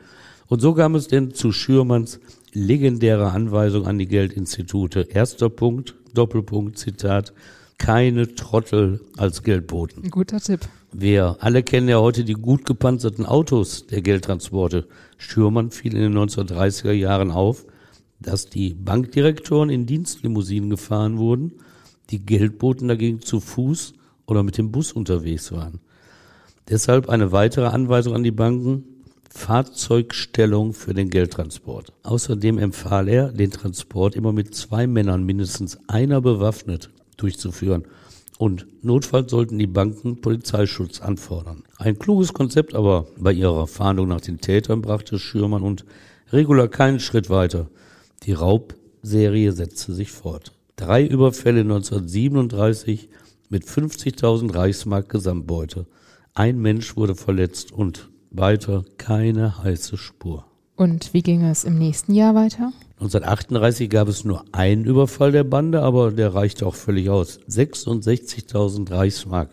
Und so kam es denn zu Schürmanns legendärer Anweisung an die Geldinstitute. Erster Punkt, Doppelpunkt, Zitat, keine Trottel als Geldboten. Ein guter Tipp. Wir alle kennen ja heute die gut gepanzerten Autos der Geldtransporte. Schürmann fiel in den 1930er Jahren auf, dass die Bankdirektoren in Dienstlimousinen gefahren wurden, die Geldboten dagegen zu Fuß oder mit dem Bus unterwegs waren. Deshalb eine weitere Anweisung an die Banken, Fahrzeugstellung für den Geldtransport. Außerdem empfahl er, den Transport immer mit zwei Männern, mindestens einer bewaffnet, durchzuführen – und notfalls sollten die Banken Polizeischutz anfordern. Ein kluges Konzept, aber bei ihrer Fahndung nach den Tätern brachte Schürmann und Regula keinen Schritt weiter. Die Raubserie setzte sich fort. Drei Überfälle 1937 mit 50.000 Reichsmark Gesamtbeute. Ein Mensch wurde verletzt und weiter keine heiße Spur. Und wie ging es im nächsten Jahr weiter? 1938 gab es nur einen Überfall der Bande, aber der reichte auch völlig aus. 66.000 Reichsmark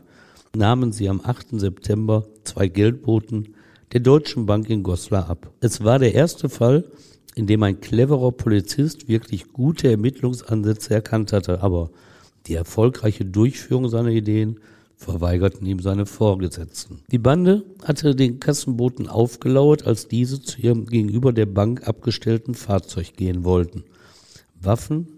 nahmen sie am 8. September zwei Geldboten der Deutschen Bank in Goslar ab. Es war der erste Fall, in dem ein cleverer Polizist wirklich gute Ermittlungsansätze erkannt hatte, aber die erfolgreiche Durchführung seiner Ideen verweigerten ihm seine Vorgesetzten. Die Bande hatte den Kassenboten aufgelauert, als diese zu ihrem gegenüber der Bank abgestellten Fahrzeug gehen wollten. Waffen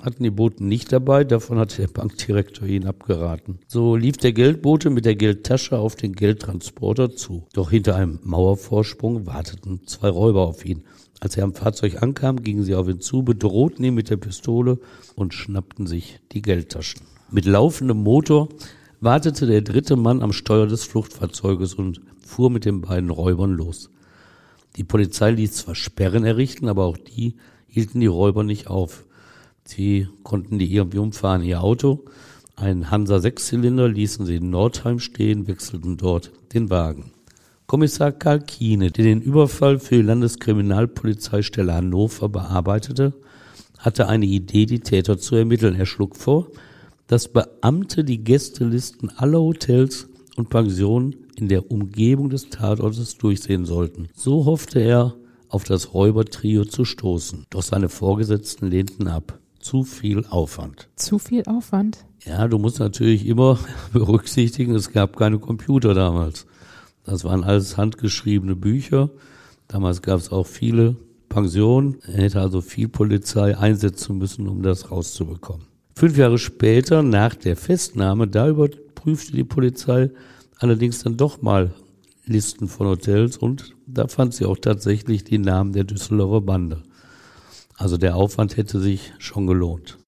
hatten die Boten nicht dabei, davon hatte der Bankdirektor ihnen abgeraten. So lief der Geldbote mit der Geldtasche auf den Geldtransporter zu. Doch hinter einem Mauervorsprung warteten zwei Räuber auf ihn. Als er am Fahrzeug ankam, gingen sie auf ihn zu, bedrohten ihn mit der Pistole und schnappten sich die Geldtaschen. Mit laufendem Motor wartete der dritte Mann am Steuer des Fluchtfahrzeuges und fuhr mit den beiden Räubern los. Die Polizei ließ zwar Sperren errichten, aber auch die hielten die Räuber nicht auf. Sie konnten die irgendwie umfahren. Ihr Auto, ein Hansa Sechszylinder, ließen sie in Nordheim stehen, wechselten dort den Wagen. Kommissar Karl Kiene, der den Überfall für die Landeskriminalpolizeistelle Hannover bearbeitete, hatte eine Idee, die Täter zu ermitteln. Er schlug vor, dass Beamte die Gästelisten aller Hotels und Pensionen in der Umgebung des Tatortes durchsehen sollten. So hoffte er, auf das Räubertrio zu stoßen. Doch seine Vorgesetzten lehnten ab. Zu viel Aufwand. Zu viel Aufwand? Ja, du musst natürlich immer berücksichtigen, es gab keine Computer damals. Das waren alles handgeschriebene Bücher. Damals gab es auch viele Pensionen. Er hätte also viel Polizei einsetzen müssen, um das rauszubekommen. Fünf Jahre später, nach der Festnahme, da überprüfte die Polizei allerdings dann doch mal Listen von Hotels und da fand sie auch tatsächlich die Namen der Düsseldorfer Bande. Also der Aufwand hätte sich schon gelohnt.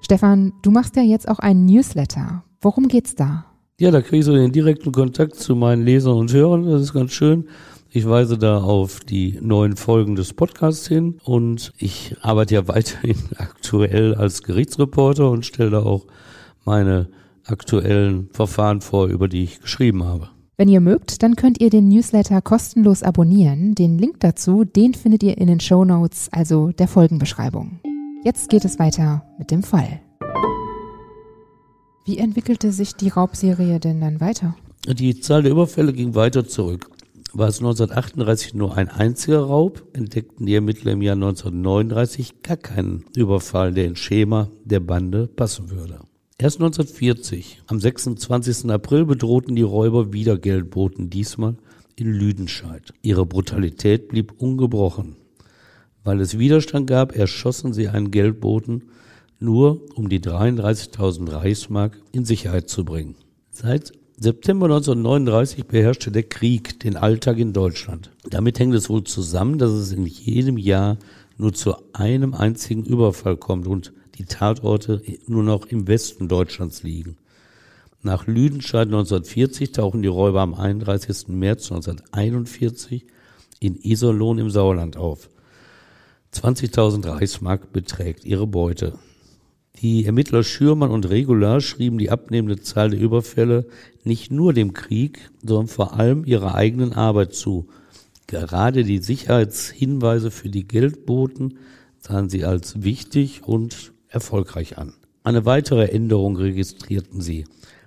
Stefan, du machst ja jetzt auch einen Newsletter. Worum geht's da? Ja, da kriege ich so den direkten Kontakt zu meinen Lesern und Hörern. Das ist ganz schön. Ich weise da auf die neuen Folgen des Podcasts hin und ich arbeite ja weiterhin aktuell als Gerichtsreporter und stelle da auch meine aktuellen Verfahren vor, über die ich geschrieben habe. Wenn ihr mögt, dann könnt ihr den Newsletter kostenlos abonnieren. Den Link dazu, den findet ihr in den Show Notes, also der Folgenbeschreibung. Jetzt geht es weiter mit dem Fall. Wie entwickelte sich die Raubserie denn dann weiter? Die Zahl der Überfälle ging weiter zurück. War es 1938 nur ein einziger Raub, entdeckten die Ermittler im Jahr 1939 gar keinen Überfall, der ins Schema der Bande passen würde. Erst 1940, am 26. April, bedrohten die Räuber wieder Geldboten, diesmal in Lüdenscheid. Ihre Brutalität blieb ungebrochen. Weil es Widerstand gab, erschossen sie einen Geldboten, nur um die 33.000 Reichsmark in Sicherheit zu bringen. Seit September 1939 beherrschte der Krieg den Alltag in Deutschland. Damit hängt es wohl zusammen, dass es in jedem Jahr nur zu einem einzigen Überfall kommt und die Tatorte nur noch im Westen Deutschlands liegen. Nach Lüdenscheid 1940 tauchen die Räuber am 31. März 1941 in Iserlohn im Sauerland auf. 20.000 Reichsmark beträgt ihre Beute. Die Ermittler Schürmann und Regular schrieben die abnehmende Zahl der Überfälle nicht nur dem Krieg, sondern vor allem ihrer eigenen Arbeit zu. Gerade die Sicherheitshinweise für die Geldboten sahen sie als wichtig und erfolgreich an. Eine weitere Änderung registrierten sie.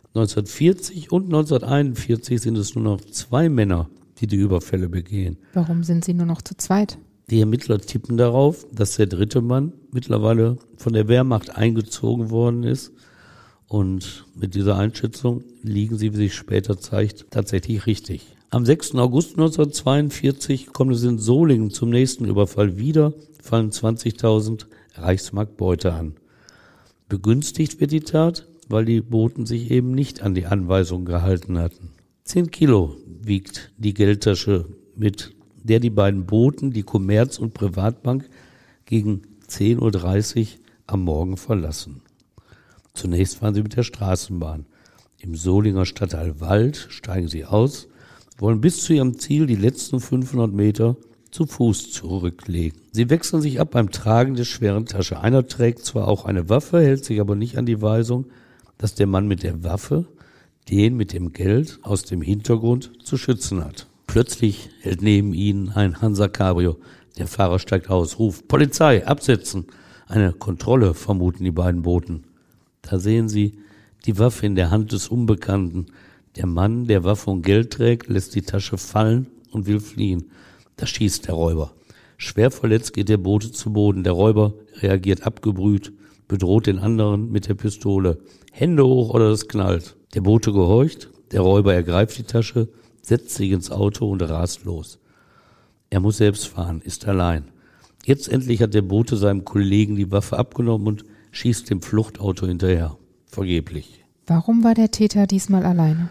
1940 und 1941 sind es nur noch zwei Männer, die die Überfälle begehen. Warum sind sie nur noch zu zweit? Die Ermittler tippen darauf, dass der dritte Mann mittlerweile von der Wehrmacht eingezogen worden ist. Und mit dieser Einschätzung liegen sie, wie sich später zeigt, tatsächlich richtig. Am 6. August 1942 kommt es in Solingen zum nächsten Überfall wieder, fallen 20.000 Reichsmark Beute an. Begünstigt wird die Tat, weil die Boten sich eben nicht an die Anweisungen gehalten hatten. Zehn Kilo wiegt die Geldtasche, mit der die beiden Boten die Kommerz- und Privatbank gegen 10.30 Uhr am Morgen verlassen. Zunächst fahren sie mit der Straßenbahn. Im Solinger Stadtteil Wald steigen sie aus, wollen bis zu ihrem Ziel die letzten 500 Meter zu Fuß zurücklegen. Sie wechseln sich ab beim Tragen der schweren Tasche. Einer trägt zwar auch eine Waffe, hält sich aber nicht an die Weisung, dass der Mann mit der Waffe den mit dem Geld aus dem Hintergrund zu schützen hat. Plötzlich hält neben ihnen ein Hansa Cabrio. Der Fahrer steigt aus, ruft Polizei, absetzen. Eine Kontrolle vermuten die beiden Boten. Da sehen sie die Waffe in der Hand des Unbekannten. Der Mann, der Waffe und Geld trägt, lässt die Tasche fallen und will fliehen. Da schießt der Räuber. Schwer verletzt geht der Bote zu Boden. Der Räuber reagiert abgebrüht, bedroht den anderen mit der Pistole. Hände hoch oder es knallt. Der Bote gehorcht, der Räuber ergreift die Tasche, setzt sich ins Auto und rast los. Er muss selbst fahren, ist allein. Jetzt endlich hat der Bote seinem Kollegen die Waffe abgenommen und schießt dem Fluchtauto hinterher. Vergeblich. Warum war der Täter diesmal alleine?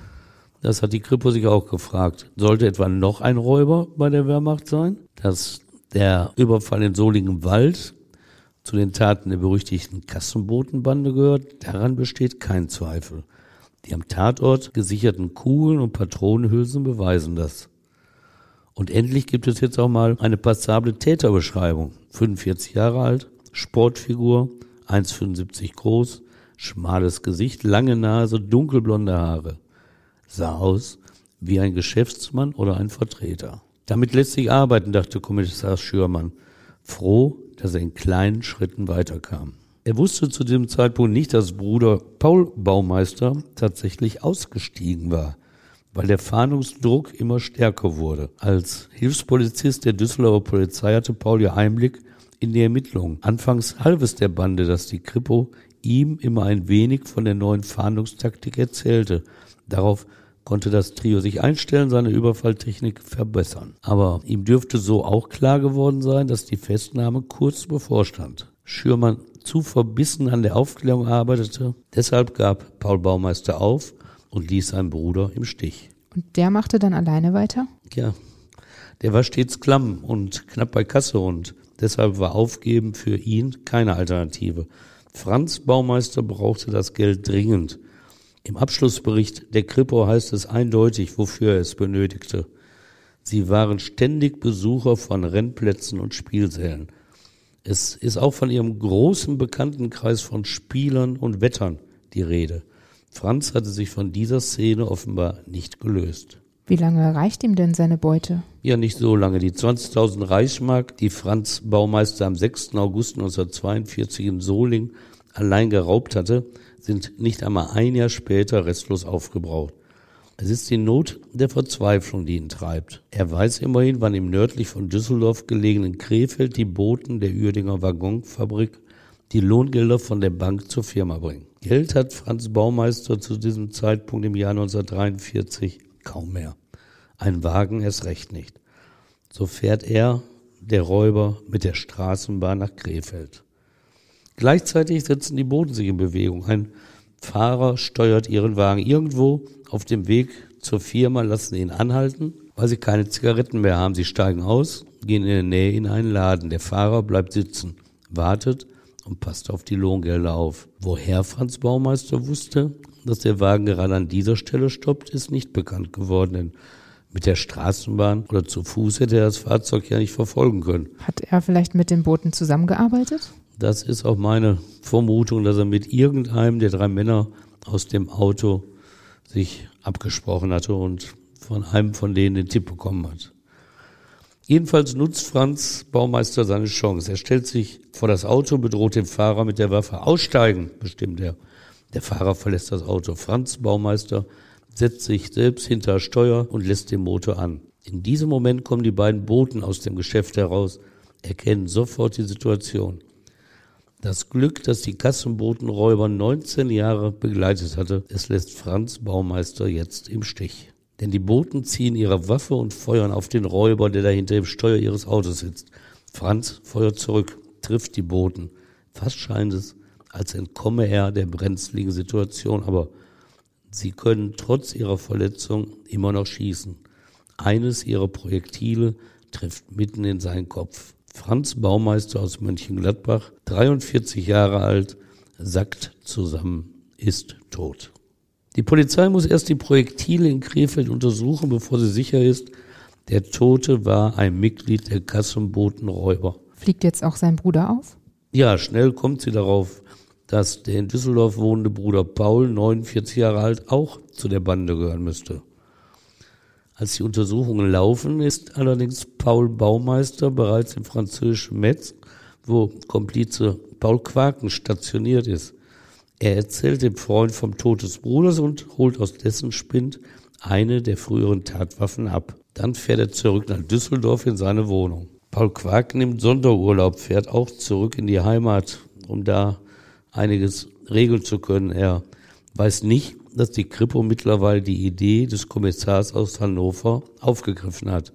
Das hat die Kripo sich auch gefragt. Sollte etwa noch ein Räuber bei der Wehrmacht sein? Dass der Überfall in Soligenwald zu den Taten der berüchtigten Kassenbotenbande gehört, daran besteht kein Zweifel. Die am Tatort gesicherten Kugeln und Patronenhülsen beweisen das. Und endlich gibt es jetzt auch mal eine passable Täterbeschreibung. 45 Jahre alt, Sportfigur, 1,75 groß, schmales Gesicht, lange Nase, dunkelblonde Haare sah aus wie ein Geschäftsmann oder ein Vertreter. Damit lässt sich arbeiten, dachte Kommissar Schürmann, froh, dass er in kleinen Schritten weiterkam. Er wusste zu dem Zeitpunkt nicht, dass Bruder Paul Baumeister tatsächlich ausgestiegen war, weil der Fahndungsdruck immer stärker wurde. Als Hilfspolizist der Düsseldorfer Polizei hatte Paul ja Einblick in die Ermittlungen. Anfangs half es der Bande, dass die Kripo ihm immer ein wenig von der neuen Fahndungstaktik erzählte. Darauf konnte das Trio sich einstellen, seine Überfalltechnik verbessern. Aber ihm dürfte so auch klar geworden sein, dass die Festnahme kurz bevorstand. Schürmann zu verbissen an der Aufklärung arbeitete. Deshalb gab Paul Baumeister auf und ließ seinen Bruder im Stich. Und der machte dann alleine weiter? Ja, der war stets klamm und knapp bei Kasse und deshalb war Aufgeben für ihn keine Alternative. Franz Baumeister brauchte das Geld dringend. Im Abschlussbericht der Kripo heißt es eindeutig, wofür er es benötigte. Sie waren ständig Besucher von Rennplätzen und Spielsälen. Es ist auch von ihrem großen Bekanntenkreis von Spielern und Wettern die Rede. Franz hatte sich von dieser Szene offenbar nicht gelöst. Wie lange reicht ihm denn seine Beute? Ja, nicht so lange. Die 20.000 Reichsmark, die Franz Baumeister am 6. August 1942 in Soling allein geraubt hatte, sind nicht einmal ein Jahr später restlos aufgebraucht. Es ist die Not der Verzweiflung, die ihn treibt. Er weiß immerhin, wann im nördlich von Düsseldorf gelegenen Krefeld die Boten der Uerdinger Waggonfabrik die Lohngelder von der Bank zur Firma bringen. Geld hat Franz Baumeister zu diesem Zeitpunkt im Jahr 1943 kaum mehr. Ein Wagen erst recht nicht. So fährt er, der Räuber, mit der Straßenbahn nach Krefeld. Gleichzeitig setzen die Boten sich in Bewegung. Ein Fahrer steuert ihren Wagen irgendwo auf dem Weg zur Firma, lassen ihn anhalten, weil sie keine Zigaretten mehr haben. Sie steigen aus, gehen in der Nähe in einen Laden. Der Fahrer bleibt sitzen, wartet und passt auf die Lohngelder auf. Woher Franz Baumeister wusste, dass der Wagen gerade an dieser Stelle stoppt, ist nicht bekannt geworden, denn mit der Straßenbahn oder zu Fuß hätte er das Fahrzeug ja nicht verfolgen können. Hat er vielleicht mit den Booten zusammengearbeitet? Das ist auch meine Vermutung, dass er mit irgendeinem der drei Männer aus dem Auto sich abgesprochen hatte und von einem von denen den Tipp bekommen hat. Jedenfalls nutzt Franz Baumeister seine Chance. Er stellt sich vor das Auto, bedroht den Fahrer mit der Waffe. Aussteigen, bestimmt er. Der Fahrer verlässt das Auto. Franz Baumeister setzt sich selbst hinter Steuer und lässt den Motor an. In diesem Moment kommen die beiden Boten aus dem Geschäft heraus, erkennen sofort die Situation. Das Glück, das die Kassenbotenräuber 19 Jahre begleitet hatte, es lässt Franz Baumeister jetzt im Stich. Denn die Boten ziehen ihre Waffe und feuern auf den Räuber, der da hinter dem Steuer ihres Autos sitzt. Franz feuert zurück, trifft die Boten. Fast scheint es, als entkomme er der brenzligen Situation, aber sie können trotz ihrer Verletzung immer noch schießen. Eines ihrer Projektile trifft mitten in seinen Kopf. Franz Baumeister aus Mönchengladbach, 43 Jahre alt, sackt zusammen, ist tot. Die Polizei muss erst die Projektile in Krefeld untersuchen, bevor sie sicher ist, der Tote war ein Mitglied der Kassenbotenräuber. Fliegt jetzt auch sein Bruder auf? Ja, schnell kommt sie darauf, dass der in Düsseldorf wohnende Bruder Paul, 49 Jahre alt, auch zu der Bande gehören müsste. Als die Untersuchungen laufen, ist allerdings Paul Baumeister bereits im französischen Metz, wo Komplize Paul Quaken stationiert ist. Er erzählt dem Freund vom Tod des Bruders und holt aus dessen Spind eine der früheren Tatwaffen ab. Dann fährt er zurück nach Düsseldorf in seine Wohnung. Paul Quark nimmt Sonderurlaub, fährt auch zurück in die Heimat, um da einiges regeln zu können. Er weiß nicht, dass die Kripo mittlerweile die Idee des Kommissars aus Hannover aufgegriffen hat.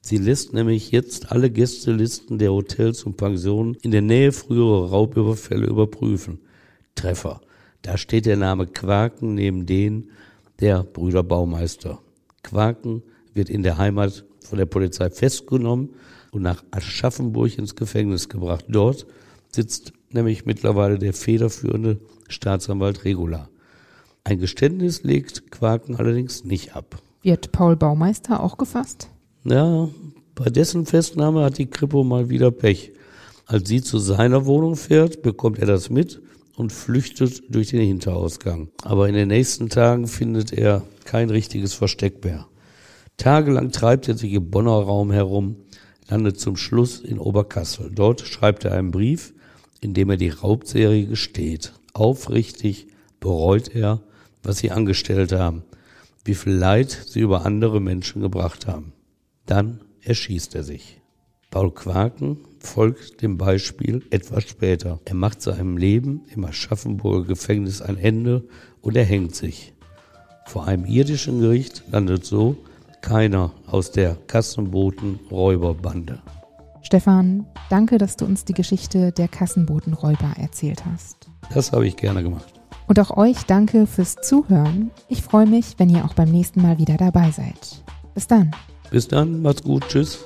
Sie lässt nämlich jetzt alle Gästelisten der Hotels und Pensionen in der Nähe früherer Raubüberfälle überprüfen. Treffer. Da steht der Name Quaken neben den der Brüder Baumeister. Quaken wird in der Heimat von der Polizei festgenommen und nach Aschaffenburg ins Gefängnis gebracht. Dort sitzt nämlich mittlerweile der federführende Staatsanwalt Regula. Ein Geständnis legt Quaken allerdings nicht ab. Wird Paul Baumeister auch gefasst? Ja, bei dessen Festnahme hat die Kripo mal wieder Pech. Als sie zu seiner Wohnung fährt, bekommt er das mit und flüchtet durch den Hinterausgang. Aber in den nächsten Tagen findet er kein richtiges Versteck mehr. Tagelang treibt er sich im Bonner Raum herum, landet zum Schluss in Oberkassel. Dort schreibt er einen Brief, in dem er die Raubserie gesteht. Aufrichtig bereut er, was sie angestellt haben, wie viel Leid sie über andere Menschen gebracht haben. Dann erschießt er sich. Paul Quaken folgt dem Beispiel etwas später. Er macht seinem Leben im Aschaffenburger Gefängnis ein Ende und er hängt sich. vor einem irdischen Gericht landet so keiner aus der Kassenboten-Räuberbande. Stefan, danke, dass du uns die Geschichte der Kassenbotenräuber erzählt hast. Das habe ich gerne gemacht. Und auch euch danke fürs Zuhören. Ich freue mich, wenn ihr auch beim nächsten Mal wieder dabei seid. Bis dann. Bis dann, macht's gut, tschüss.